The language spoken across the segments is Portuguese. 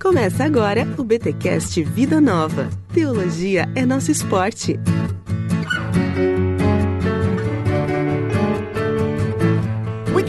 Começa agora o BTcast Vida Nova. Teologia é nosso esporte.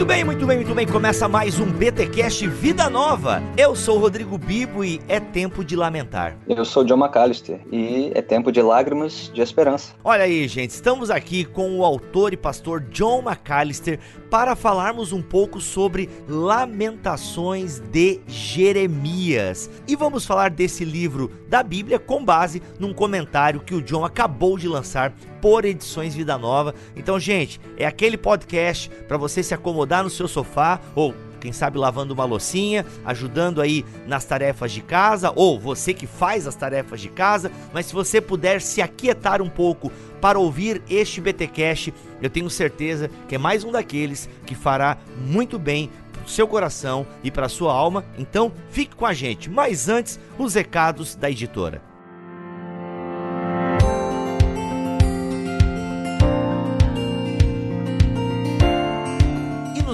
Muito bem, muito bem, muito bem. Começa mais um BTcast Vida Nova. Eu sou o Rodrigo Bibo e é tempo de lamentar. Eu sou John McAllister e é tempo de lágrimas de esperança. Olha aí, gente, estamos aqui com o autor e pastor John McAllister para falarmos um pouco sobre Lamentações de Jeremias. E vamos falar desse livro da Bíblia com base num comentário que o John acabou de lançar por Edições Vida Nova. Então, gente, é aquele podcast para você se acomodar no seu sofá ou quem sabe lavando uma loucinha, ajudando aí nas tarefas de casa, ou você que faz as tarefas de casa, mas se você puder se aquietar um pouco para ouvir este BTcast, eu tenho certeza que é mais um daqueles que fará muito bem para o seu coração e para a sua alma. Então, fique com a gente. Mas antes, os recados da editora.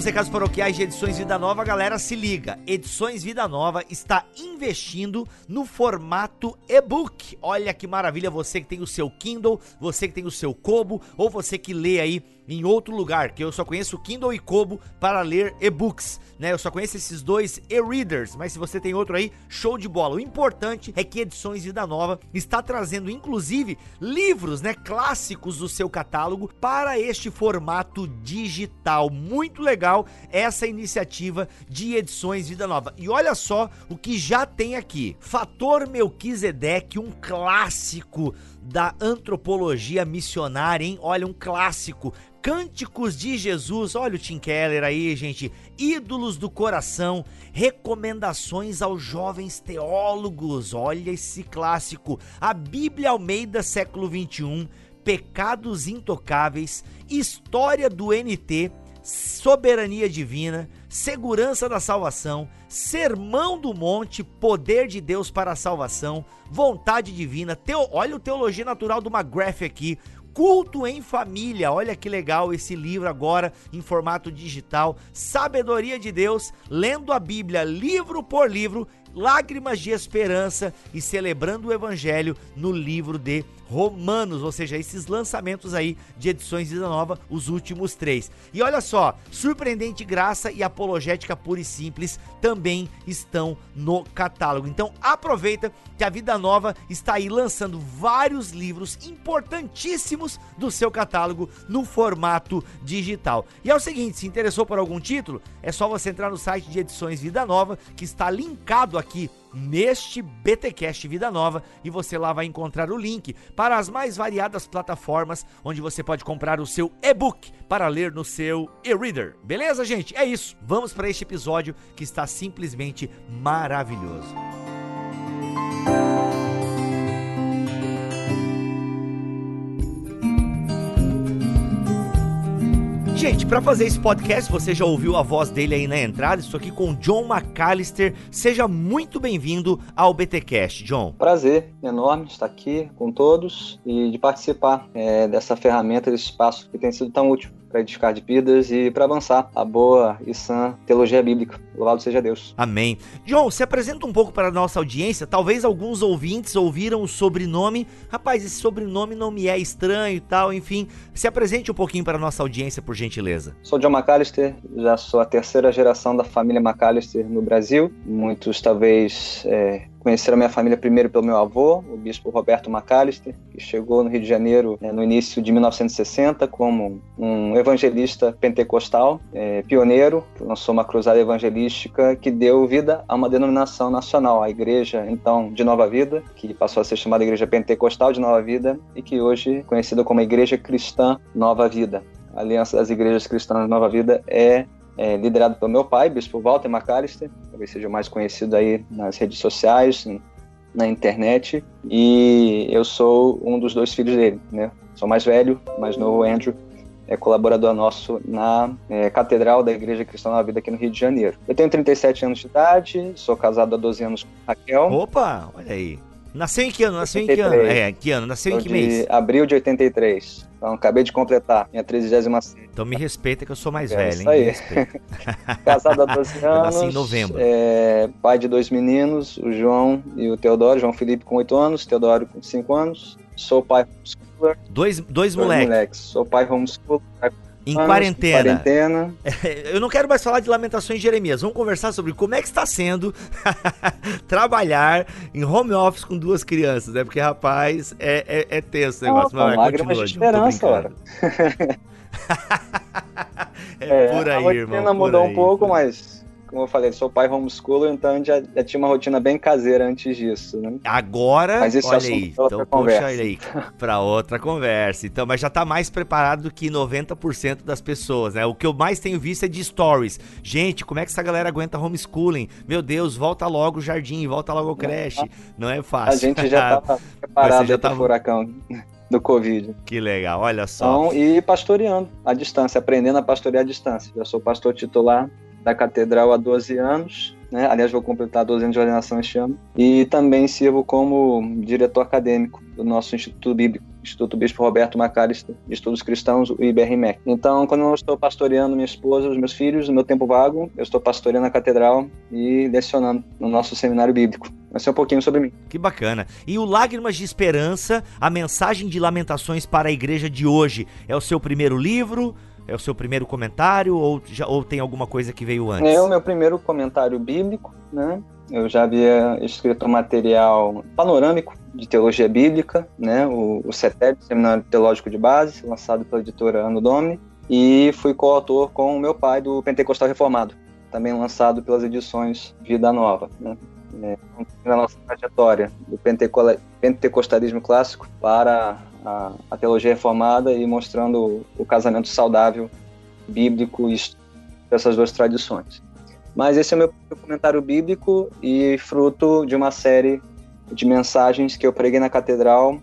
Recados paroquiais de Edições Vida Nova, galera, se liga. Edições Vida Nova está investindo no formato e-book. Olha que maravilha, você que tem o seu Kindle, você que tem o seu Kobo, ou você que lê aí em outro lugar, que eu só conheço Kindle e Kobo para ler e-books, né? Eu só conheço esses dois e-readers, mas se você tem outro aí, show de bola. O importante é que Edições Vida Nova está trazendo inclusive livros, né, clássicos do seu catálogo para este formato digital. Muito legal essa iniciativa de Edições Vida Nova. E olha só o que já tem aqui. Fator Melquisedeque, um clássico da antropologia missionária, hein? Olha, um clássico. Cânticos de Jesus, olha o Tim Keller aí, gente. Ídolos do coração, recomendações aos jovens teólogos, olha esse clássico. A Bíblia Almeida, século 21, Pecados Intocáveis, História do NT, Soberania Divina, Segurança da Salvação, Sermão do Monte, Poder de Deus para a Salvação, Vontade Divina, teo, olha o Teologia Natural do McGrath aqui, Culto em Família, olha que legal esse livro agora em formato digital, Sabedoria de Deus, lendo a Bíblia livro por livro, Lágrimas de Esperança e celebrando o Evangelho no livro de Romanos, ou seja, esses lançamentos aí de edições Vida Nova, os últimos três. E olha só, Surpreendente Graça e Apologética Pura e Simples também estão no catálogo. Então aproveita que a Vida Nova está aí lançando vários livros importantíssimos do seu catálogo no formato digital. E é o seguinte, se interessou por algum título, é só você entrar no site de Edições Vida Nova, que está linkado aqui neste BTcast Vida Nova e você lá vai encontrar o link para as mais variadas plataformas onde você pode comprar o seu e-book para ler no seu e-reader. Beleza, gente? É isso. Vamos para este episódio que está simplesmente maravilhoso. Gente, para fazer esse podcast, você já ouviu a voz dele aí na entrada. Estou aqui com John McAllister. Seja muito bem-vindo ao BTcast, John. Prazer enorme estar aqui com todos e de participar é, dessa ferramenta, desse espaço que tem sido tão útil para edificar de vidas e para avançar a boa e sã teologia bíblica. Louvado seja Deus. Amém. John, se apresenta um pouco para a nossa audiência. Talvez alguns ouvintes ouviram o sobrenome. Rapaz, esse sobrenome não me é estranho e tal. Enfim, se apresente um pouquinho para a nossa audiência, por gentileza. Sou John McAllister, já sou a terceira geração da família McAllister no Brasil. Muitos talvez é, Conheceram minha família primeiro pelo meu avô, o bispo Roberto McAllister, que chegou no Rio de Janeiro é, no início de 1960 como um evangelista pentecostal, é, pioneiro, que lançou uma cruzada evangelística que deu vida a uma denominação nacional, a Igreja, então, de Nova Vida, que passou a ser chamada Igreja Pentecostal de Nova Vida e que hoje é conhecida como Igreja Cristã Nova Vida. A Aliança das Igrejas Cristãs Nova Vida é é, liderado pelo meu pai, Bispo Walter McAllister, talvez seja mais conhecido aí nas redes sociais, na internet, e eu sou um dos dois filhos dele, né? Sou mais velho, mais novo, Andrew, é colaborador nosso na é, Catedral da Igreja Cristã da Vida aqui no Rio de Janeiro. Eu tenho 37 anos de idade, sou casado há 12 anos com Raquel. Opa, olha aí. Nasceu em que ano? Nasceu em que ano? É, que ano? Nasceu em que de mês? abril de 83. Então, acabei de completar minha 36 Então me respeita que eu sou mais É velho, isso hein? aí. Me respeita. Casado há 12 Eu anos. nasci em novembro. é, pai de dois meninos, o João e o Teodoro. João Felipe com 8 anos, Teodoro com 5 anos. Sou pai homeschooler. Dois, dois dois moleques moleques. Sou pai homeschooler. Em anos, quarentena. Quarentena. Eu não quero mais falar de Lamentações de Jeremias. Vamos conversar sobre como é que está sendo trabalhar em home office com duas crianças, né? Porque, rapaz, é, é, é tenso o negócio. Opa, Mas vai, de esperança, brincando. é, por a aí, rotina irmão. mudou por um aí. pouco, mas como eu falei, sou pai homeschooler, então já, já tinha uma rotina bem caseira antes disso, né? Agora, Mas esse olha aí, então puxa conversa. ele aí pra outra conversa. Então, mas já tá mais preparado do que 90% das pessoas, né? O que eu mais tenho visto é de stories. Gente, como é que essa galera aguenta homeschooling? Meu Deus, volta logo o jardim, volta logo o creche. Não é fácil. A gente já estava preparado já para tava- o furacão do Covid. que legal, olha só. Então, e pastoreando à distância, aprendendo a pastorear à distância. Já sou pastor titular da catedral há 12 anos, né? aliás, vou completar 12 anos de ordenação este ano, e também sirvo como diretor acadêmico do nosso Instituto Bíblico, Instituto Bispo Roberto Macalister, de Estudos Cristãos, o IBRMEC. Então, quando eu estou pastoreando minha esposa, os meus filhos, no meu tempo vago, eu estou pastoreando a catedral e lecionando no nosso seminário bíblico. Esse é um pouquinho sobre mim. Que bacana. E o Lágrimas de Esperança, a mensagem de lamentações para a igreja de hoje, é o seu primeiro livro? É o seu primeiro comentário ou, já, ou tem alguma coisa que veio antes? É o meu primeiro comentário bíblico, né? Eu já havia escrito um material panorâmico de teologia bíblica, né? O, o CETEB, Seminário Teológico de Base, lançado pela editora Ano Domini, e fui coautor com o meu pai do Pentecostal Reformado, também lançado pelas edições Vida Nova, né? É, na nossa trajetória do pentecostalismo clássico para a, a teologia reformada e mostrando o, casamento saudável bíblico e dessas duas tradições. Mas esse é o meu comentário bíblico e fruto de uma série de mensagens que eu preguei na catedral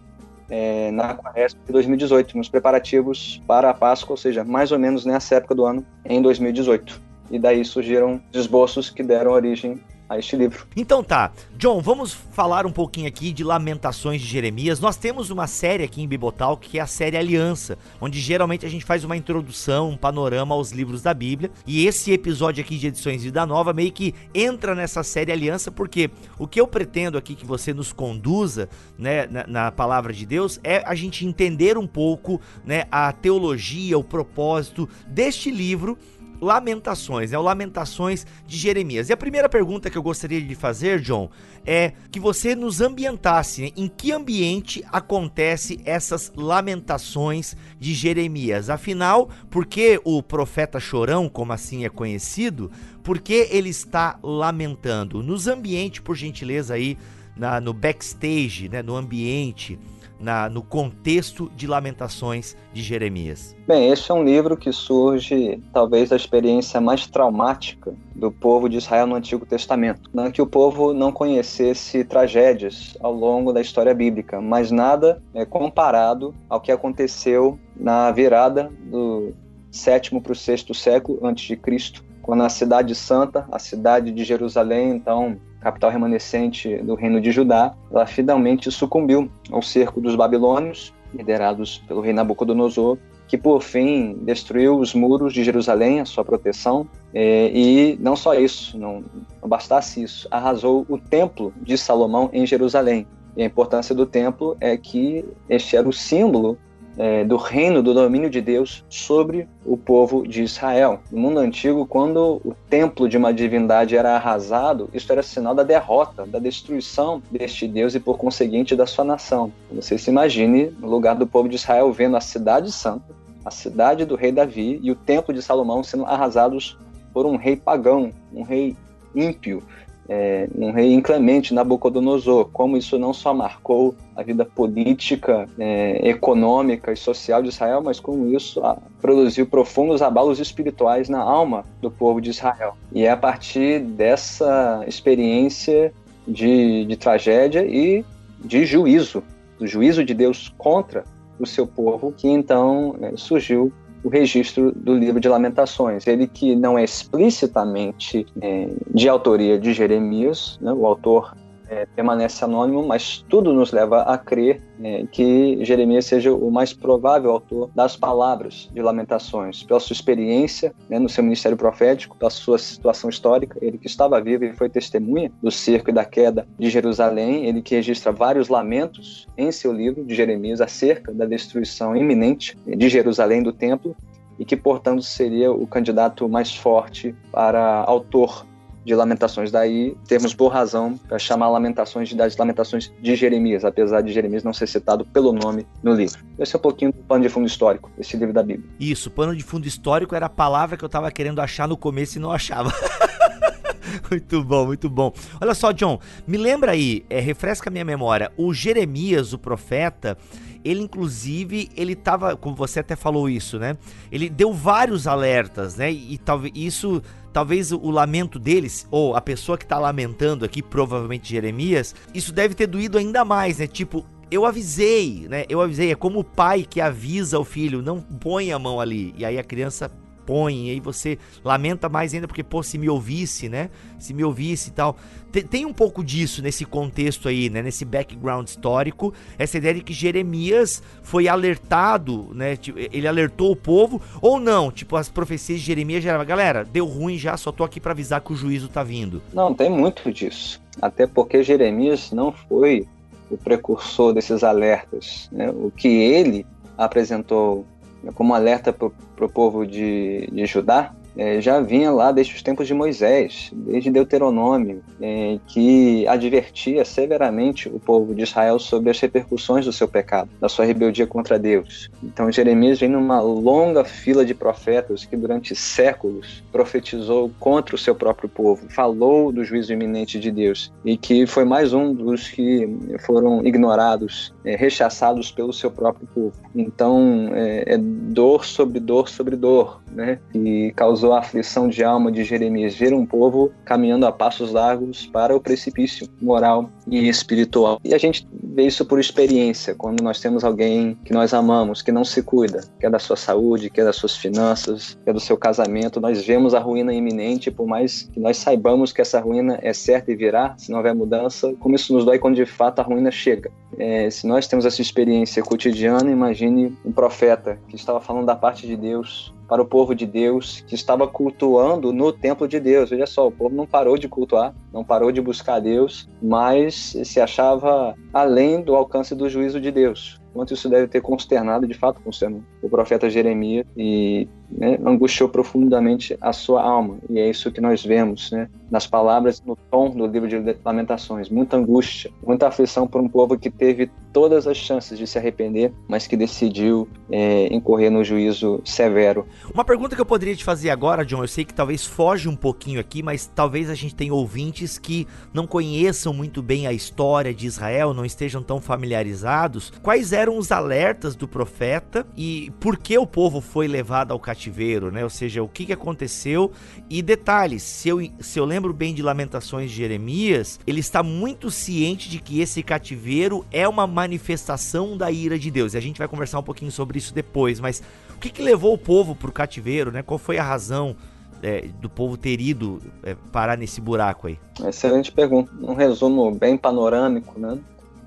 é, na Quaresma de 2018, nos preparativos para a Páscoa, ou seja, mais ou menos nessa época do ano, em 2018. E daí surgiram esboços que deram origem a este livro. Então tá, John, vamos falar um pouquinho aqui de Lamentações de Jeremias. Nós temos uma série aqui em Bibotal que é a série Aliança, onde geralmente a gente faz uma introdução, um panorama aos livros da Bíblia. E esse episódio aqui de Edições Vida Nova meio que entra nessa série Aliança, porque o que eu pretendo aqui que você nos conduza, né, na, na palavra de Deus, é a gente entender um pouco, né, a teologia, o propósito deste livro Lamentações, né? O Lamentações de Jeremias. E a primeira pergunta que eu gostaria de fazer, John, é que você nos ambientasse né? em que ambiente acontece essas lamentações de Jeremias. Afinal, por que o profeta chorão, como assim é conhecido, por que ele está lamentando? Nos ambiente, por gentileza, aí na, no backstage, né? no ambiente, na, no contexto de Lamentações de Jeremias. Bem, este é um livro que surge talvez da experiência mais traumática do povo de Israel no Antigo Testamento. Não que o povo não conhecesse tragédias ao longo da história bíblica, mas nada é comparado ao que aconteceu na virada do sétimo para o sexto século antes de Cristo, quando a cidade santa, a cidade de Jerusalém, então capital remanescente do reino de Judá, ela finalmente sucumbiu ao cerco dos babilônios, liderados pelo rei Nabucodonosor, que por fim destruiu os muros de Jerusalém, a sua proteção, eh, e não só isso, não bastasse isso, arrasou o templo de Salomão em Jerusalém. E a importância do templo é que este era o símbolo é, do reino, do domínio de Deus sobre o povo de Israel. No mundo antigo, quando o templo de uma divindade era arrasado, isso era sinal da derrota, da destruição deste Deus e, por conseguinte, da sua nação. Você se imagine no lugar do povo de Israel vendo a cidade santa, a cidade do rei Davi e o templo de Salomão sendo arrasados por um rei pagão, um rei ímpio, é, um rei inclemente, Nabucodonosor, como isso não só marcou a vida política, é, econômica e social de Israel, mas como isso a, produziu profundos abalos espirituais na alma do povo de Israel. E é a partir dessa experiência de, de tragédia e de juízo, do juízo de Deus contra o seu povo, que então é, surgiu o registro do livro de Lamentações. Ele que não é explicitamente é, de autoria de Jeremias, né? o autor é, permanece anônimo, mas tudo nos leva a crer é, que Jeremias seja o mais provável autor das palavras de Lamentações, pela sua experiência né, no seu ministério profético, pela sua situação histórica, ele que estava vivo e foi testemunha do cerco e da queda de Jerusalém, ele que registra vários lamentos em seu livro de Jeremias acerca da destruição iminente de Jerusalém do templo e que, portanto, seria o candidato mais forte para autor de Lamentações. Daí temos boa razão para chamar Lamentações das Lamentações de Jeremias, apesar de Jeremias não ser citado pelo nome no livro. Esse é um pouquinho do pano de fundo histórico, esse livro da Bíblia. Isso, pano de fundo histórico era a palavra que eu estava querendo achar no começo e não achava. muito bom, muito bom. Olha só, John, me lembra aí, é, refresca minha memória, o Jeremias, o profeta, ele inclusive, ele tava, como você até falou isso, né? Ele deu vários alertas, né? E talvez isso talvez o lamento deles, ou a pessoa que está lamentando aqui, provavelmente Jeremias, isso deve ter doído ainda mais, né? Tipo, eu avisei, né? Eu avisei, é como o pai que avisa o filho, não põe a mão ali. E aí a criança põe, e aí você lamenta mais ainda porque, pô, se me ouvisse, né? Se me ouvisse e tal. Tem, tem, um pouco disso nesse contexto aí, né? Nesse background histórico, essa ideia de que Jeremias foi alertado, né? Ele alertou o povo, ou não, tipo, as profecias de Jeremias já galera, deu ruim já, só tô aqui para avisar que o juízo tá vindo. Não, tem muito disso. Até porque Jeremias não foi o precursor desses alertas. Né? O que ele apresentou como alerta para o povo de, de Judá é, já vinha lá desde os tempos de Moisés, desde Deuteronômio, é, que advertia severamente o povo de Israel sobre as repercussões do seu pecado, da sua rebeldia contra Deus. Então Jeremias vem numa longa fila de profetas que durante séculos profetizou contra o seu próprio povo, falou do juízo iminente de Deus e que foi mais um dos que foram ignorados, é, rechaçados pelo seu próprio povo. Então é, é dor sobre dor sobre dor, né? E causou causou a aflição de alma de Jeremias ver um povo caminhando a passos largos para o precipício moral e espiritual. E a gente vê isso por experiência, quando nós temos alguém que nós amamos, que não se cuida, que é da sua saúde, que é das suas finanças, que é do seu casamento, nós vemos a ruína iminente, por mais que nós saibamos que essa ruína é certa e virá, se não houver mudança, como isso nos dói quando de fato a ruína chega. É, se nós temos essa experiência cotidiana, imagine um profeta que estava falando da parte de Deus, para o povo de Deus que estava cultuando no templo de Deus. Veja só, o povo não parou de cultuar, não parou de buscar Deus, mas se achava além do alcance do juízo de Deus. Quanto isso deve ter consternado, de fato, consternou o profeta Jeremias e né, angustiou profundamente a sua alma. E é isso que nós vemos né, nas palavras, no tom do livro de Lamentações. Muita angústia, muita aflição por um povo que teve todas as chances de se arrepender, mas que decidiu é, incorrer no juízo severo. Uma pergunta que eu poderia te fazer agora, John, eu sei que talvez foge um pouquinho aqui, mas talvez a gente tenha ouvintes que não conheçam muito bem a história de Israel, não estejam tão familiarizados. Quais eram os alertas do profeta e por que o povo foi levado ao cativeiro, né? Ou seja, o que, que aconteceu e detalhes, se eu, se eu lembro bem de Lamentações de Jeremias, ele está muito ciente de que esse cativeiro é uma manifestação da ira de Deus. E a gente vai conversar um pouquinho sobre isso depois, mas o que, que levou o povo para o cativeiro, né? Qual foi a razão é, do povo ter ido é, parar nesse buraco aí? Excelente pergunta. Um resumo bem panorâmico, né?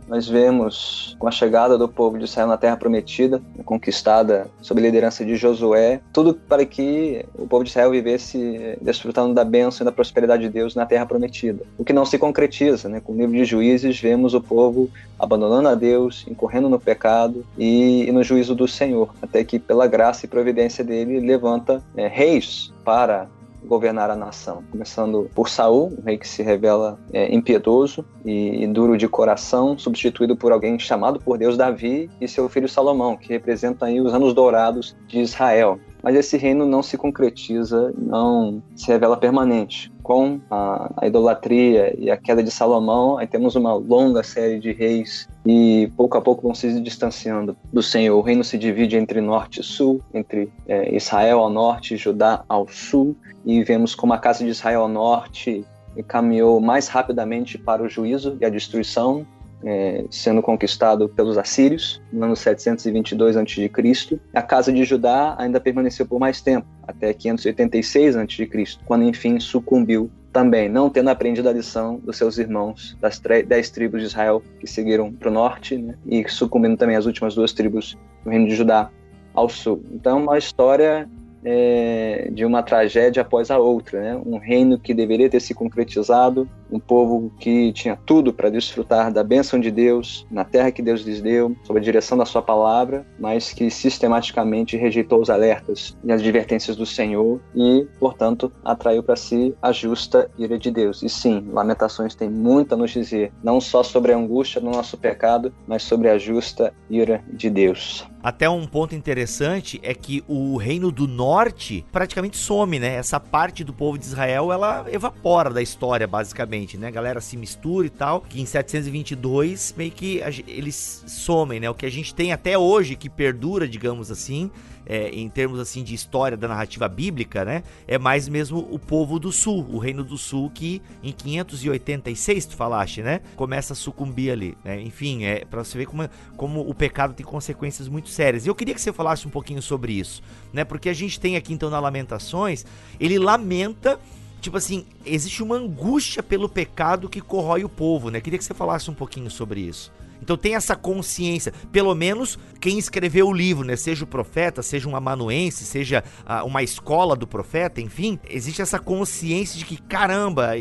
Nós vemos com a chegada do povo de Israel na Terra Prometida, conquistada sob a liderança de Josué, tudo para que o povo de Israel vivesse desfrutando da bênção e da prosperidade de Deus na Terra Prometida. O que não se concretiza, né? Com o livro de Juízes, vemos o povo abandonando a Deus, incorrendo no pecado e, e no juízo do Senhor, até que pela graça e providência dele levanta é, reis para governar a nação. Começando por Saul, um rei que se revela é, impiedoso e, e, duro de coração, substituído por alguém chamado por Deus Davi e seu filho Salomão, que representam aí os anos dourados de Israel mas esse reino não se concretiza, não se revela permanente. Com a, a, idolatria e a queda de Salomão, aí temos uma longa série de reis e pouco a pouco vão se distanciando do Senhor. O reino se divide entre norte e sul, entre é, Israel ao norte e Judá ao sul, e vemos como a casa de Israel ao norte caminhou mais rapidamente para o juízo e a destruição, é, sendo conquistado pelos assírios no ano 722 a.C. A casa de Judá ainda permaneceu por mais tempo, até 586 a.C., quando enfim sucumbiu também, não tendo aprendido a lição dos seus irmãos das dez tribos de Israel que seguiram para o norte né, e sucumbindo também as últimas duas tribos do reino de Judá ao sul. Então, uma história é, de uma tragédia após a outra, né? Um reino que deveria ter se concretizado, um povo que tinha tudo para desfrutar da bênção de Deus na terra que Deus lhes deu, sob a direção da sua palavra, mas que sistematicamente rejeitou os alertas e as advertências do Senhor e, portanto, atraiu para si a justa ira de Deus. E sim, Lamentações tem muito a nos dizer, não só sobre a angústia do nosso pecado, mas sobre a justa ira de Deus. Até um ponto interessante é que o reino do norte praticamente some, né? Essa parte do povo de Israel, ela evapora da história, basicamente, né? A galera se mistura e tal, que em 722 meio que eles somem, né? O que a gente tem até hoje que perdura, digamos assim, é, em termos assim de história da narrativa bíblica, né? É mais mesmo o povo do sul, o reino do sul que em 586 tu falaste, né? Começa a sucumbir ali, né? Enfim, é para você ver como, como o pecado tem consequências muito sérias. E eu queria que você falasse um pouquinho sobre isso, né? Porque a gente tem aqui então na Lamentações, ele lamenta tipo assim, existe uma angústia pelo pecado que corrói o povo, né? Queria que você falasse um pouquinho sobre isso. Então tem essa consciência, pelo menos quem escreveu o livro, né? Seja o profeta, seja um amanuense, seja uh, uma escola do profeta, enfim, existe essa consciência de que caramba,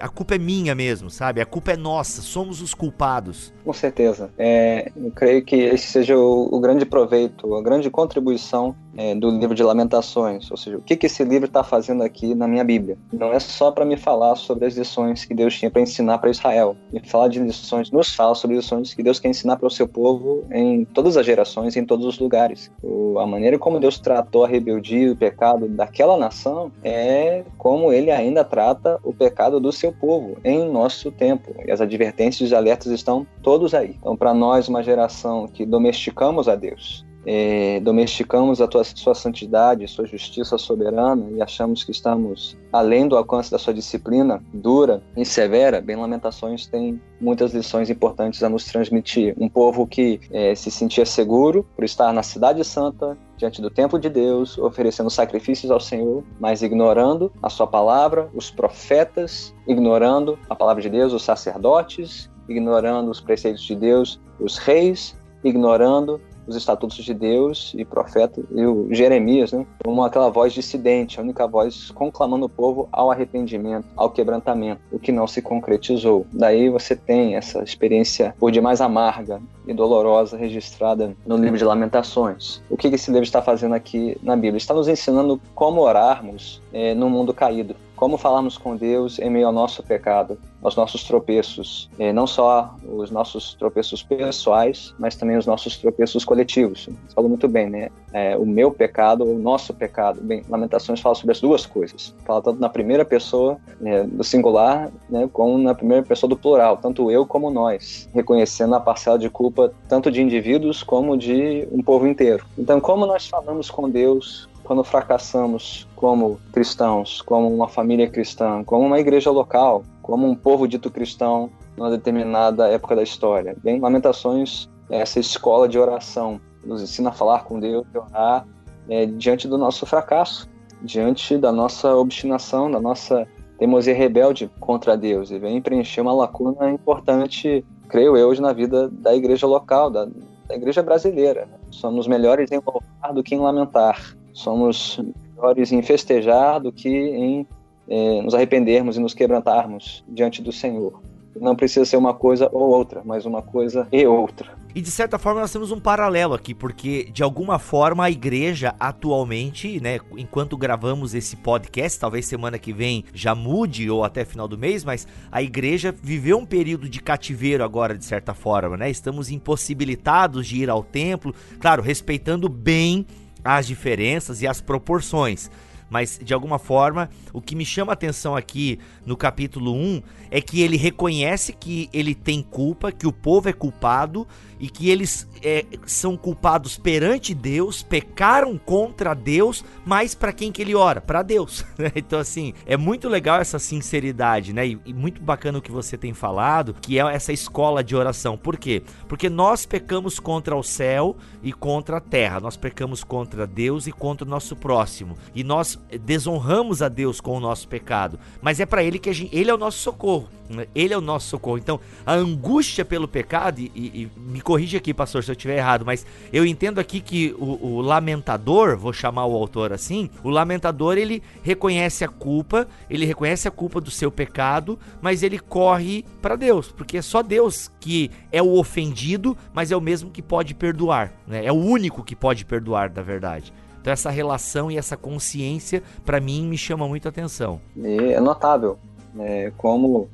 a culpa é minha mesmo, sabe? A culpa é nossa, somos os culpados. Com certeza. É, eu creio que esse seja o, o grande proveito, a grande contribuição é, do livro de Lamentações, ou seja, o que, que esse livro está fazendo aqui na minha Bíblia. Não é só para me falar sobre as lições que Deus tinha para ensinar para Israel, e falar de lições, nos fala sobre lições que Deus quer ensinar para o seu povo em todas as gerações, em todos os lugares. O, a maneira como Deus tratou a rebeldia e o pecado daquela nação é como ele ainda trata o pecado do seu povo em nosso tempo. E as advertências e alertas estão todos aí. Então, para nós, uma geração que domesticamos a Deus, é, domesticamos a tua, sua santidade, sua justiça soberana e achamos que estamos além do alcance da sua disciplina dura e severa, bem Lamentações tem muitas lições importantes a nos transmitir. Um povo que é, se sentia seguro por estar na cidade santa, diante do templo de Deus, oferecendo sacrifícios ao Senhor, mas ignorando a sua palavra, os profetas, ignorando a palavra de Deus, os sacerdotes, ignorando os preceitos de Deus, os reis, ignorando os estatutos de Deus e profeta e o Jeremias, né, como aquela voz dissidente, a única voz conclamando o povo ao arrependimento, ao quebrantamento, o que não se concretizou. Daí você tem essa experiência por demais amarga e dolorosa registrada no livro de Lamentações. O que esse livro está fazendo aqui na Bíblia? Está nos ensinando como orarmos é, no mundo caído como falarmos com Deus em meio ao nosso pecado, aos nossos tropeços, e não só os nossos tropeços pessoais, mas também os nossos tropeços coletivos. Você falou muito bem, né? É, o meu pecado, o nosso pecado. Bem, Lamentações fala sobre as duas coisas. Fala tanto na primeira pessoa né, do singular, né, como na primeira pessoa do plural, tanto eu como nós, reconhecendo a parcela de culpa tanto de indivíduos como de um povo inteiro. Então, como nós falamos com Deus quando fracassamos como cristãos, como uma família cristã, como uma igreja local, como um povo dito cristão numa determinada época da história. Bem, Lamentações é essa escola de oração, nos ensina a falar com Deus orar é, diante do nosso fracasso, diante da nossa obstinação, da nossa teimosia rebelde contra Deus e vem preencher uma lacuna importante, creio eu, hoje na vida da igreja local, da, da igreja brasileira. Somos melhores em louvar do que em lamentar. Somos melhores em festejar do que em eh, nos arrependermos e nos quebrantarmos diante do Senhor. Não precisa ser uma coisa ou outra, mas uma coisa e outra. E de certa forma nós temos um paralelo aqui, porque de alguma forma a igreja atualmente, né, enquanto gravamos esse podcast, talvez semana que vem já mude ou até final do mês, mas a igreja viveu um período de cativeiro agora de certa forma, né? Estamos impossibilitados de ir ao templo, claro, respeitando bem as diferenças e as proporções. Mas de alguma forma, o que me chama a atenção aqui no capítulo 1 é que ele reconhece que ele tem culpa, que o povo é culpado e que eles é, são culpados perante Deus, pecaram contra Deus, mas para quem que ele ora? Para Deus. Né? então assim, é muito legal essa sinceridade, né? E, e, muito bacana o que você tem falado, que é essa escola de oração. Por quê? Porque nós pecamos contra o céu e contra a terra. Nós pecamos contra Deus e contra o nosso próximo. E nós desonramos a Deus com o nosso pecado, mas é para Ele que gente, Ele é o nosso socorro. Né? Ele é o nosso socorro. Então, a angústia pelo pecado, e, e me corrija aqui, pastor, se eu estiver errado, mas eu entendo aqui que o, o, lamentador, vou chamar o autor assim, o lamentador ele reconhece a culpa, ele reconhece a culpa do seu pecado, mas ele corre para Deus, porque é só Deus que é o ofendido, mas é o mesmo que pode perdoar, né? É o único que pode perdoar, da verdade. Então essa relação e essa consciência, para mim, me chama muito a atenção. E é notável é, como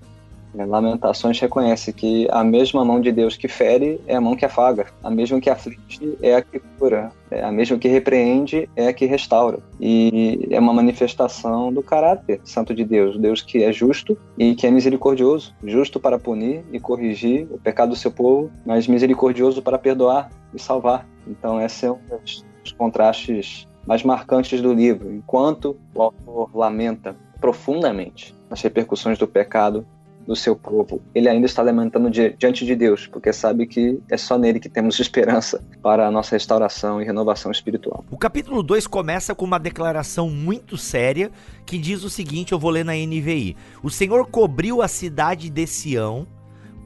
é, Lamentações reconhece que a mesma mão de Deus que fere é a mão que afaga, a mesma que aflige é a que cura, é a mesma que repreende é a que restaura. E é uma manifestação do caráter santo de Deus, Deus que é justo e que é misericordioso, justo para punir e corrigir o pecado do seu povo, mas misericordioso para perdoar e salvar. Então, esse é um dos contrastes mais marcantes do livro. Enquanto o autor lamenta profundamente as repercussões do pecado do seu povo, ele ainda está lamentando diante de Deus, porque sabe que é só nele que temos esperança para a nossa restauração e renovação espiritual. O capítulo 2 começa com uma declaração muito séria que diz o seguinte: eu vou ler na NVI. O Senhor cobriu a cidade de Sião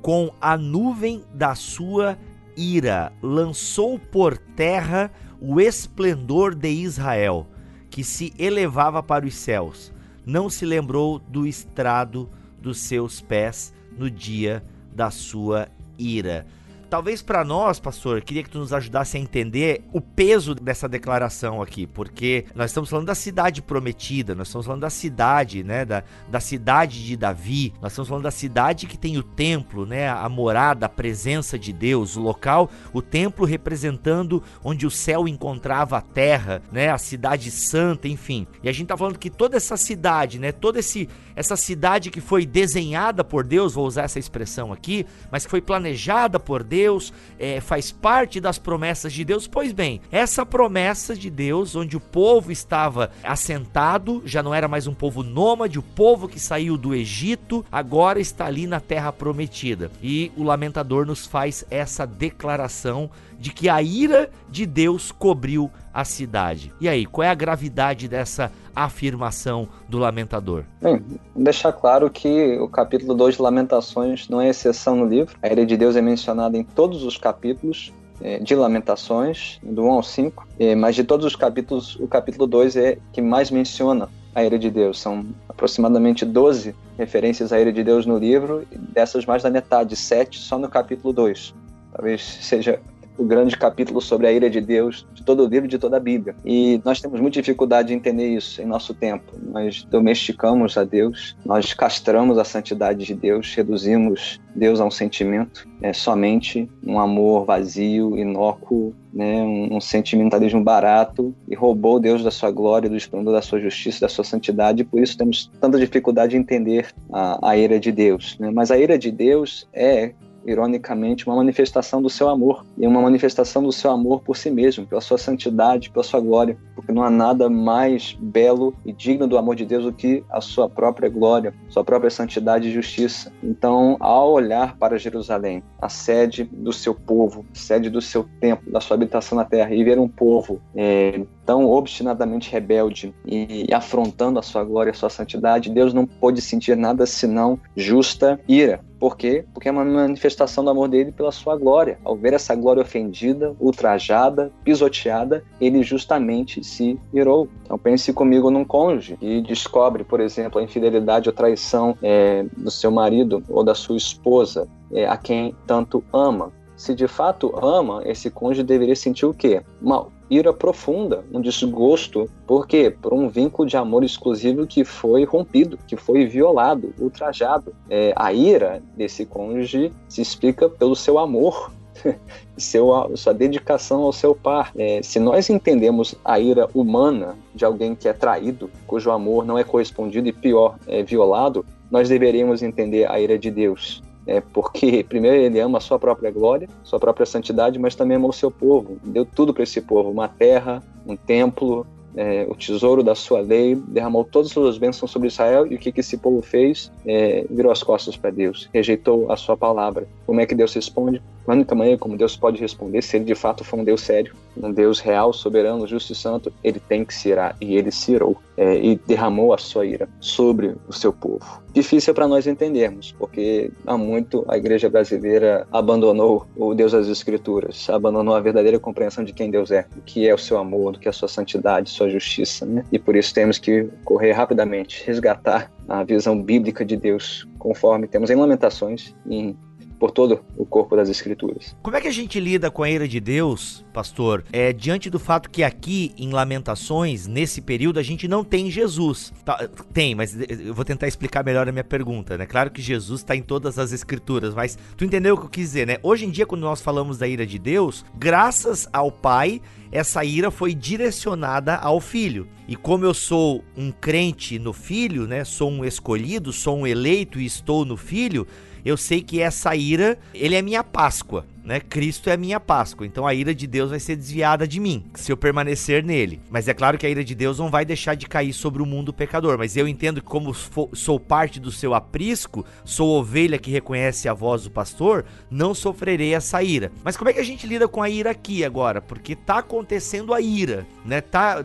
com a nuvem da sua ira, lançou por terra o esplendor de Israel, que se elevava para os céus. Não se lembrou do estrado dos seus pés no dia da sua ira. Talvez para nós, pastor, queria que tu nos ajudasse a entender o peso dessa declaração aqui, porque nós estamos falando da cidade prometida, nós estamos falando da cidade, né, da, da cidade de Davi, nós estamos falando da cidade que tem o templo, né, a morada, a presença de Deus, o local, o templo representando onde o céu encontrava a terra, né, a cidade santa, enfim. E a gente tá falando que toda essa cidade, né, toda esse, essa cidade que foi desenhada por Deus, vou usar essa expressão aqui, mas que foi planejada por Deus, Deus, é, faz parte das promessas de Deus. Pois bem, essa promessa de Deus, onde o povo estava assentado, já não era mais um povo nômade, o povo que saiu do Egito, agora está ali na terra prometida. E o lamentador nos faz essa declaração de que a ira de Deus cobriu a cidade. E aí, qual é a gravidade dessa afirmação do lamentador? Bem, deixar claro que o capítulo 2 de Lamentações não é exceção no livro. A ira de Deus é mencionada em todos os capítulos é, de Lamentações, do 1 ao 5, é, mas de todos os capítulos, o capítulo 2 é que mais menciona a ira de Deus. São aproximadamente 12 referências à ira de Deus no livro, dessas mais da metade, 7 só no capítulo 2. Talvez seja o grande capítulo sobre a ira de Deus de todo o livro, de toda a Bíblia. E nós temos muita dificuldade de entender isso em nosso tempo. Nós domesticamos a Deus, nós castramos a santidade de Deus, reduzimos Deus a um sentimento, é somente um amor vazio, inócuo, né, um, um, sentimentalismo barato e roubou Deus da sua glória, do esplendor da sua justiça, da sua santidade, e por isso temos tanta dificuldade de entender a, a ira de Deus. Né? Mas a ira de Deus é ironicamente, uma manifestação do seu amor e uma manifestação do seu amor por si mesmo, pela sua santidade, pela sua glória, porque não há nada mais belo e digno do amor de Deus do que a sua própria glória, sua própria santidade e justiça. Então, ao olhar para Jerusalém, a sede do seu povo, sede do seu templo, da sua habitação na terra, e ver um povo é, tão obstinadamente rebelde e afrontando a sua glória, a sua santidade, Deus não pôde sentir nada senão justa ira. Por quê? Porque é uma manifestação do amor dele pela sua glória. Ao ver essa glória ofendida, ultrajada, pisoteada, ele justamente se irou. Então pense comigo num cônjuge que descobre, por exemplo, a infidelidade ou traição é, do seu marido ou da sua esposa, é, a quem tanto ama se de fato ama, esse cônjuge deveria sentir o quê? Uma ira profunda, um desgosto. Por quê? Por um vínculo de amor exclusivo que foi rompido, que foi violado, ultrajado. É, a ira desse cônjuge se explica pelo seu amor seu, sua dedicação ao seu par. É, se nós entendemos a ira humana de alguém que é traído, cujo amor não é correspondido e pior, é violado, nós deveríamos entender a ira de Deus, é, porque primeiro ele ama a sua própria glória, sua própria santidade, mas também ama o seu povo. Deu tudo para esse povo: uma terra, um templo, é, o tesouro da sua lei, derramou todas as suas bênçãos sobre Israel. E o que, que esse povo fez? É, virou as costas para Deus, rejeitou a sua palavra. Como é que Deus responde? A única maneira como Deus pode responder, se ele de fato for um Deus sério, um Deus real, soberano, justo e santo, ele tem que se irar, e ele se irou, é, e derramou a sua ira sobre o seu povo. Difícil para nós entendermos, porque há muito a igreja brasileira abandonou o Deus das Escrituras, abandonou a verdadeira compreensão de quem Deus é, do que é o seu amor, do que é a sua santidade, sua justiça, né? E por isso temos que correr rapidamente, resgatar a visão bíblica de Deus, conforme temos em Lamentações, em por todo o corpo das Escrituras. Como é que a gente lida com a ira de Deus, pastor, é, diante do fato que aqui em Lamentações, nesse período, a gente não tem Jesus? Tá, tem, mas eu vou tentar explicar melhor a minha pergunta, né? Claro que Jesus está em todas as Escrituras, mas tu entendeu o que eu quis dizer, né? Hoje em dia, quando nós falamos da ira de Deus, graças ao Pai, essa ira foi direcionada ao filho. E como eu sou um crente no filho, né? Sou um escolhido, sou um eleito e estou no filho, eu sei que essa ira, ele é minha Páscoa né? Cristo é a minha Páscoa, então a ira de Deus vai ser desviada de mim, se eu permanecer nele. Mas é claro que a ira de Deus não vai deixar de cair sobre o mundo pecador, mas eu entendo que como sou parte do seu aprisco, sou ovelha que reconhece a voz do pastor, não sofrerei essa ira. Mas como é que a gente lida com a ira aqui agora? Porque tá acontecendo a ira, né? Tá,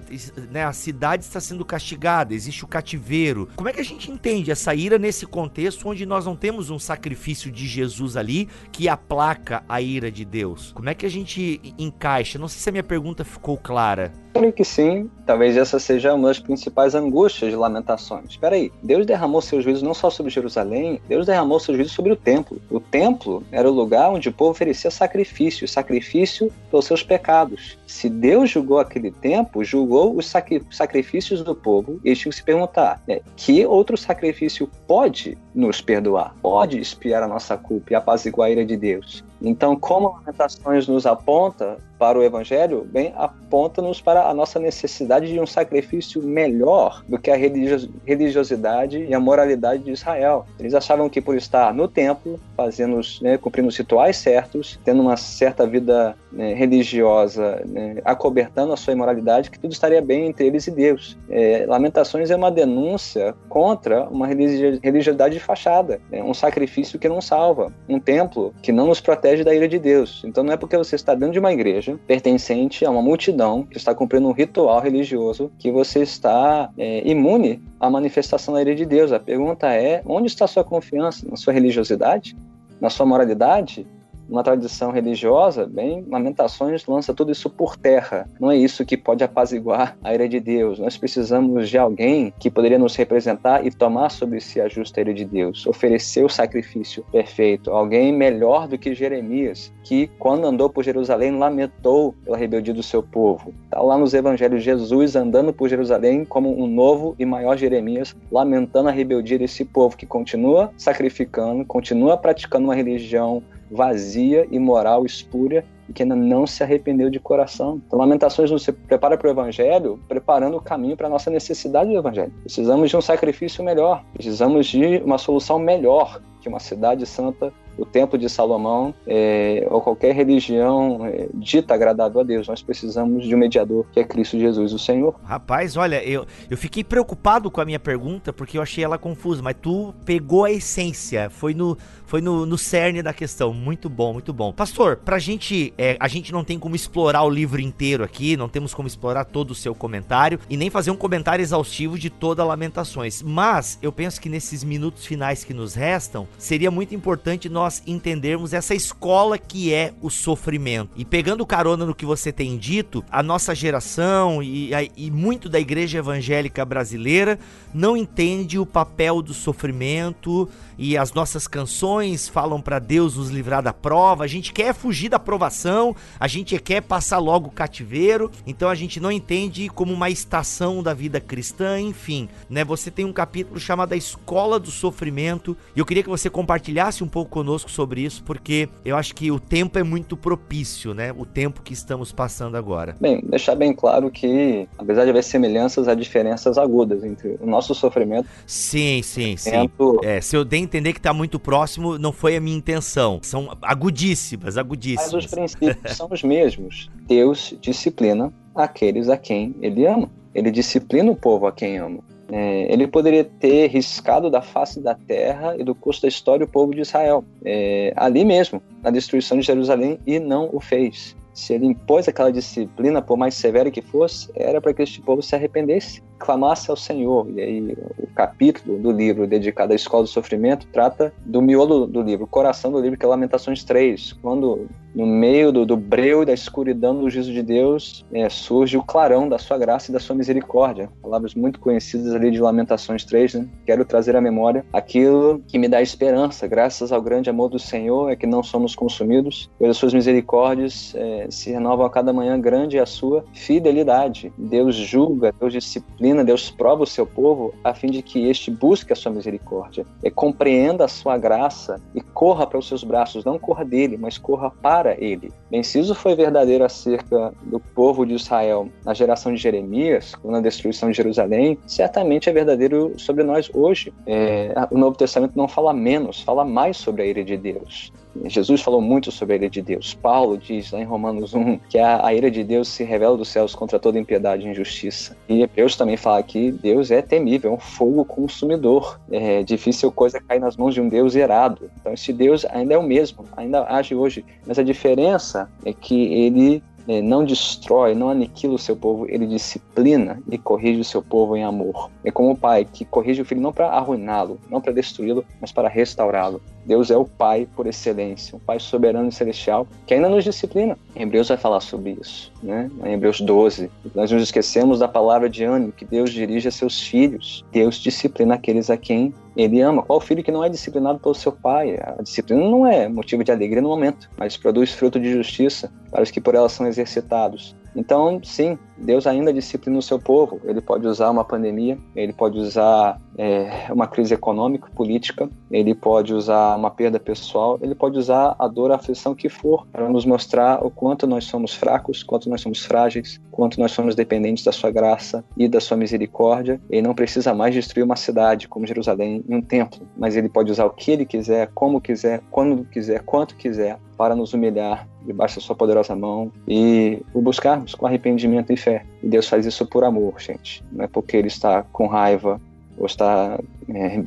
né, a cidade está sendo castigada, existe o cativeiro. Como é que a gente entende essa ira nesse contexto onde nós não temos um sacrifício de Jesus ali que aplaca a ira ira de Deus? Como é que a gente encaixa? Não sei se a minha pergunta ficou clara. Creio que sim. Talvez essa seja uma das principais angústias de lamentações. Espera aí, Deus derramou seus juízos não só sobre Jerusalém, Deus derramou seus juízos sobre o templo. O templo era o lugar onde o povo oferecia sacrifício, sacrifício pelos seus pecados. Se Deus julgou aquele templo, julgou os sacrifícios do povo, eles tinham que se perguntar: né, que outro sacrifício pode nos perdoar? Pode espiar a nossa culpa e apaziguar a ira de Deus? Então, como Lamentações nos aponta para o Evangelho, bem, aponta-nos para a nossa necessidade de um sacrifício melhor do que a religiosidade e a moralidade de Israel. Eles achavam que por estar no templo, fazendo, né, cumprindo os rituais certos, tendo uma certa vida né, religiosa, né, acobertando a sua imoralidade, que tudo estaria bem entre eles e Deus. É, Lamentações é uma denúncia contra uma religiosidade de fachada, né, um sacrifício que não salva, um templo que não nos protege da ira de Deus. Então não é porque você está dentro de uma igreja igreja, pertencente a uma multidão que está cumprindo um ritual religioso, que você está é, imune à manifestação da ira de Deus. A pergunta é: onde está a sua confiança? Na sua religiosidade? Na sua moralidade? Uma tradição religiosa, bem, Lamentações lança tudo isso por terra. Não é isso que pode apaziguar a ira de Deus. Nós precisamos de alguém que poderia nos representar e tomar sobre si a justa ira de Deus, oferecer o sacrifício perfeito. Alguém melhor do que Jeremias, que quando andou por Jerusalém lamentou pela rebeldia do seu povo. Está lá nos evangelhos Jesus andando por Jerusalém como um novo e maior Jeremias, lamentando a rebeldia desse povo que continua sacrificando, continua praticando uma religião vazia, imoral, espúria e que ainda não se arrependeu de coração. Então, Lamentações nos prepara para o Evangelho, preparando o caminho para a nossa necessidade do Evangelho. Precisamos de um sacrifício melhor, precisamos de uma solução melhor que uma cidade santa o templo de Salomão é, ou qualquer religião é, dita agradável a Deus. Nós precisamos de um mediador que é Cristo Jesus, o Senhor. Rapaz, olha, eu, eu fiquei preocupado com a minha pergunta porque eu achei ela confusa, mas tu pegou a essência, foi no, foi no, no cerne da questão. Muito bom, muito bom. Pastor, pra gente, é, a gente não tem como explorar o livro inteiro aqui, não temos como explorar todo o seu comentário e nem fazer um comentário exaustivo de toda Lamentações, mas eu penso que nesses minutos finais que nos restam, seria muito importante nós entendermos essa escola que é o sofrimento. E pegando carona no que você tem dito, a nossa geração e, e muito da igreja evangélica brasileira não entende o papel do sofrimento e as nossas canções falam para Deus nos livrar da prova. A gente quer fugir da provação, a gente quer passar logo o cativeiro, então a gente não entende como uma estação da vida cristã, enfim, né? Você tem um capítulo chamado A Escola do Sofrimento e eu queria que você compartilhasse um pouco conosco sobre isso, porque eu acho que o tempo é muito propício, né? O tempo que estamos passando agora. Bem, deixar bem claro que, apesar de haver semelhanças, há diferenças agudas entre o nosso sofrimento. Sim, sim, sim. É, se eu der a entender que está muito próximo, não foi a minha intenção. São agudíssimas, agudíssimas. Mas os princípios são os mesmos. Deus disciplina aqueles a quem ele ama. Ele disciplina o povo a quem ama. É, ele poderia ter riscado da face da terra e do curso da história o povo de Israel, é, ali mesmo, na destruição de Jerusalém, e não o fez. se ele impôs aquela disciplina, por mais severa que fosse, era para que este povo se arrependesse, clamasse ao Senhor. E aí, o capítulo do livro dedicado à escola do sofrimento trata do miolo do livro, coração do livro, que é Lamentações 3, quando no meio do, do breu e da escuridão do juízo de Deus é, surge o clarão da sua graça e da sua misericórdia. Palavras muito conhecidas ali de Lamentações 3, né? Quero trazer à memória aquilo que me dá esperança, graças ao grande amor do Senhor, é que não somos consumidos, pois as suas misericórdias é, se renovam a cada manhã, grande é a sua fidelidade. Deus julga, Deus disciplina, Deus prova o seu povo a fim de que este busque a sua misericórdia, e compreenda a sua graça e corra para os seus braços, não corra dele, mas corra para ele. Benciso foi verdadeiro acerca do povo de Israel na geração de Jeremias, na destruição de Jerusalém, certamente é verdadeiro sobre nós hoje. É, o Novo Testamento não fala menos, fala mais sobre a ira de Deus. Jesus falou muito sobre a ira de Deus. Paulo diz lá em Romanos 1 que a, a ira de Deus se revela dos céus contra toda impiedade e injustiça. E Hebreus também fala que Deus é temível, é um fogo consumidor. É difícil coisa cair nas mãos de um Deus errado. Então esse Deus ainda é o mesmo, ainda age hoje. Mas a diferença é que ele é, não destrói, não aniquila o seu povo, ele disciplina e corrige o seu povo em amor. É como o pai que corrige o filho não para arruiná-lo, não para destruí-lo, mas para restaurá-lo. Deus é o Pai por excelência, um Pai soberano e celestial que ainda nos disciplina. Em Hebreus vai falar sobre isso, né? Em Hebreus 12, nós nos esquecemos da palavra de ânimo que Deus dirige a seus filhos. Deus disciplina aqueles a quem ele ama. Qual filho que não é disciplinado pelo seu pai? A disciplina não é motivo de alegria no momento, mas produz fruto de justiça para os que por ela são exercitados. Então, sim, Deus ainda disciplina o seu povo. Ele pode usar uma pandemia, ele pode usar é, uma crise econômica, política, ele pode usar uma perda pessoal, ele pode usar a dor, a aflição que for, para nos mostrar o quanto nós somos fracos, quanto nós somos frágeis, quanto nós somos dependentes da sua graça e da sua misericórdia. Ele não precisa mais destruir uma cidade como Jerusalém e um templo, mas ele pode usar o que ele quiser, como quiser, quando quiser, quanto quiser, para nos humilhar debaixo da sua poderosa mão e o buscarmos com arrependimento e fé. E Deus faz isso por amor, gente. Não é porque Ele está com raiva ou está é,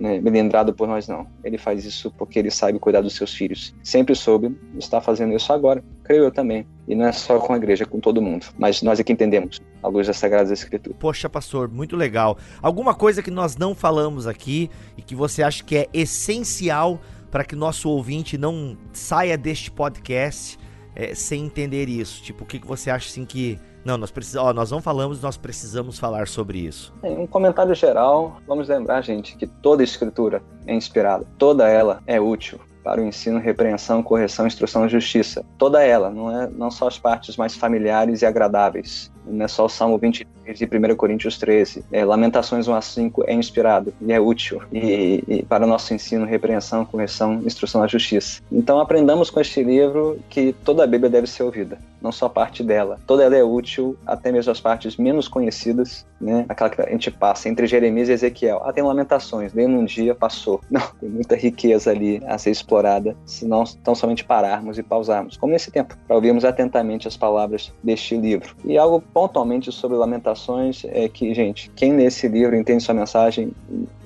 né, melindrado por nós, não. Ele faz isso porque ele sabe cuidar dos seus filhos. Sempre soube, está fazendo isso agora. Creio eu também. E não é só com a igreja, é com todo mundo. Mas nós aqui entendemos, à luz das Sagradas Escrituras. Poxa, pastor, muito legal. Alguma coisa que nós não falamos aqui e que você acha que é essencial para que nosso ouvinte não saia deste podcast é, sem entender isso? Tipo, o que, que você acha assim que. Não, nós precisamos. Nós não falamos, nós precisamos falar sobre isso. Um comentário geral, vamos lembrar, gente, que toda escritura é inspirada, toda ela é útil para o ensino, repreensão, correção, instrução e justiça. Toda ela, não é não só as partes mais familiares e agradáveis. Não é só o Salmo 23 e 1 Coríntios 13. É, Lamentações 1 a 5 é inspirado e é útil e, e para o nosso ensino, repreensão, correção, instrução à justiça. Então aprendamos com este livro que toda a Bíblia deve ser ouvida, não só parte dela. Toda ela é útil, até mesmo as partes menos conhecidas, né? Aquela que a gente passa entre Jeremias e Ezequiel. Ah, tem Lamentações, veio num dia, passou. Não, tem muita riqueza ali a ser explorada, se não tão somente pararmos e pausarmos, como nesse tempo, para ouvirmos atentamente as palavras deste livro. E algo pontualmente sobre Lamentações é que, gente, quem lê esse livro entende sua mensagem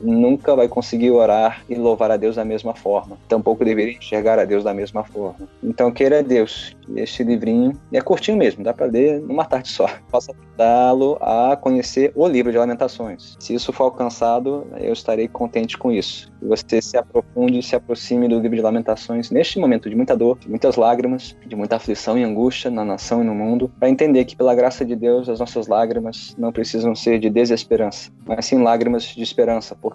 nunca vai conseguir orar e louvar a Deus da mesma forma. Tampouco deveria enxergar a Deus da mesma forma. Então, queira Deus, este livrinho é curtinho mesmo, dá para ler numa tarde só. Possa ajudá-lo a conhecer o livro de Lamentações. Se isso for alcançado, eu estarei contente com isso. Que você se aprofunde e se aproxime do livro de Lamentações neste momento de muita dor, de muitas lágrimas, de muita aflição e angústia na nação e no mundo, para entender que pela graça de Deus as nossas lágrimas não precisam ser de desesperança, mas sim lágrimas de esperança, porque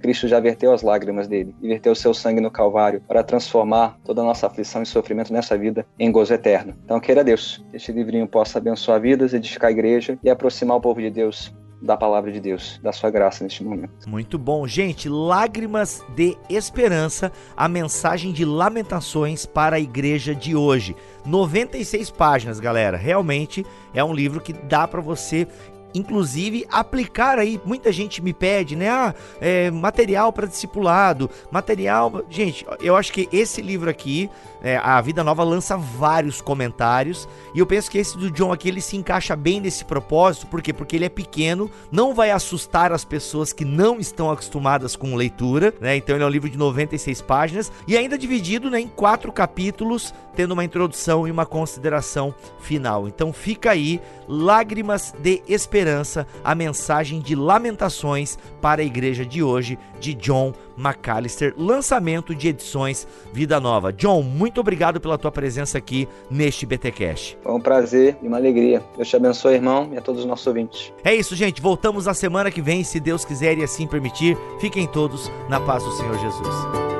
Cristo já verteu as lágrimas dele e verteu o seu sangue no Calvário para transformar toda a nossa aflição e sofrimento nessa vida em gozo eterno. Então queira Deus que este livrinho possa abençoar vidas, edificar a igreja e aproximar o povo de Deus da palavra de Deus, da sua graça neste momento. Muito bom. Gente, Lágrimas de Esperança, a mensagem de lamentações para a igreja de hoje. 96 páginas, galera. Realmente é um livro que dá para você inclusive, aplicar aí. Muita gente me pede, né? Ah, é, material para discipulado, material. Gente, eu acho que esse livro aqui é, a Vida Nova lança vários comentários e eu penso que esse do John aqui ele se encaixa bem nesse propósito, por quê? Porque ele é pequeno, não vai assustar as pessoas que não estão acostumadas com leitura, né? Então ele é um livro de 96 páginas e ainda dividido né, em quatro capítulos, tendo uma introdução e uma consideração final. Então fica aí Lágrimas de Esperança, a mensagem de lamentações para a igreja de hoje de John McAllister, lançamento de edições Vida Nova. John, muito obrigado pela tua presença aqui neste BTcast. Foi um prazer e uma alegria. Deus te abençoe, irmão, e a todos os nossos ouvintes. É isso, gente. Voltamos na semana que vem, se Deus quiser e assim permitir. Fiquem todos na paz do Senhor Jesus.